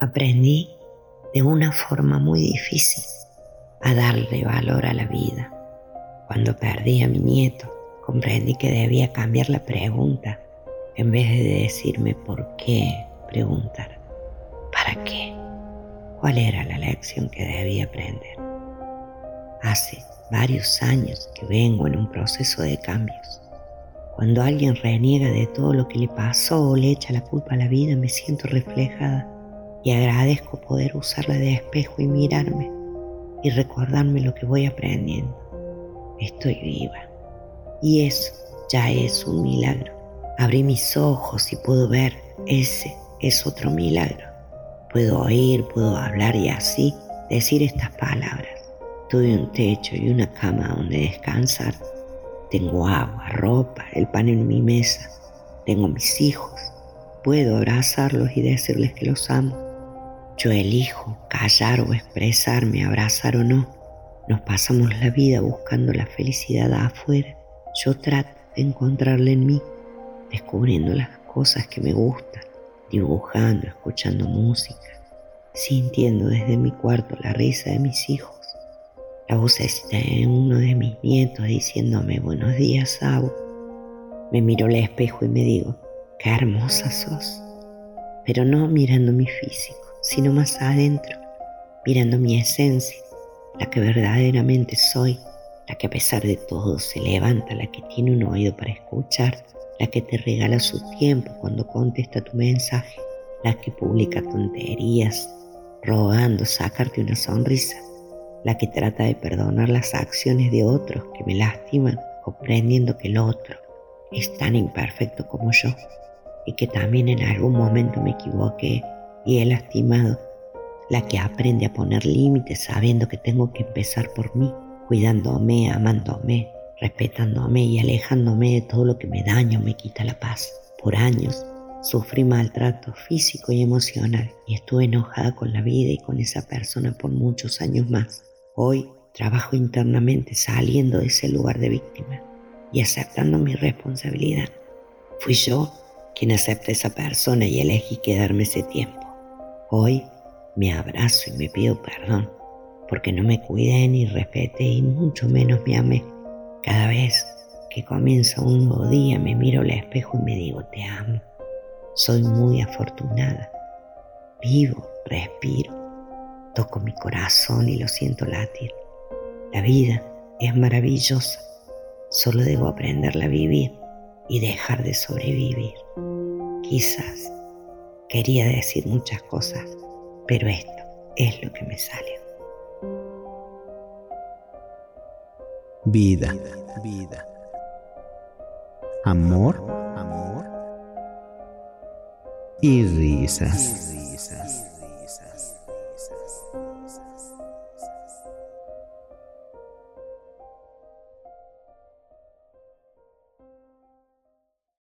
Aprendí de una forma muy difícil a darle valor a la vida. Cuando perdí a mi nieto, comprendí que debía cambiar la pregunta en vez de decirme por qué preguntar. ¿Para qué? ¿Cuál era la lección que debía aprender? Hace varios años que vengo en un proceso de cambios. Cuando alguien reniega de todo lo que le pasó o le echa la culpa a la vida, me siento reflejada y agradezco poder usarla de espejo y mirarme y recordarme lo que voy aprendiendo. Estoy viva. Y eso ya es un milagro. Abrí mis ojos y puedo ver. Ese es otro milagro. Puedo oír, puedo hablar y así decir estas palabras. Tuve un techo y una cama donde descansar. Tengo agua, ropa, el pan en mi mesa. Tengo mis hijos. Puedo abrazarlos y decirles que los amo. Yo elijo callar o expresarme, abrazar o no. Nos pasamos la vida buscando la felicidad afuera. Yo trato de encontrarla en mí, descubriendo las cosas que me gustan, dibujando, escuchando música, sintiendo desde mi cuarto la risa de mis hijos, la vocecita de uno de mis nietos diciéndome buenos días, Sabo. Me miro al espejo y me digo, qué hermosa sos, pero no mirando mi físico, sino más adentro, mirando mi esencia, la que verdaderamente soy, la que a pesar de todo se levanta, la que tiene un oído para escuchar, la que te regala su tiempo cuando contesta tu mensaje, la que publica tonterías, rogando sacarte una sonrisa, la que trata de perdonar las acciones de otros que me lastiman, comprendiendo que el otro es tan imperfecto como yo y que también en algún momento me equivoqué y he lastimado, la que aprende a poner límites sabiendo que tengo que empezar por mí, cuidándome, amándome, respetándome y alejándome de todo lo que me daña o me quita la paz. Por años sufrí maltrato físico y emocional y estuve enojada con la vida y con esa persona por muchos años más. Hoy trabajo internamente saliendo de ese lugar de víctima y aceptando mi responsabilidad. Fui yo quien acepté a esa persona y elegí quedarme ese tiempo. Hoy me abrazo y me pido perdón porque no me cuidé ni respeté y mucho menos me amé. Cada vez que comienza un nuevo día me miro al espejo y me digo te amo. Soy muy afortunada. Vivo, respiro, toco mi corazón y lo siento latir. La vida es maravillosa. Solo debo aprenderla a vivir y dejar de sobrevivir. Quizás Quería decir muchas cosas, pero esto es lo que me sale. Vida, vida. Amor, amor. Y risas.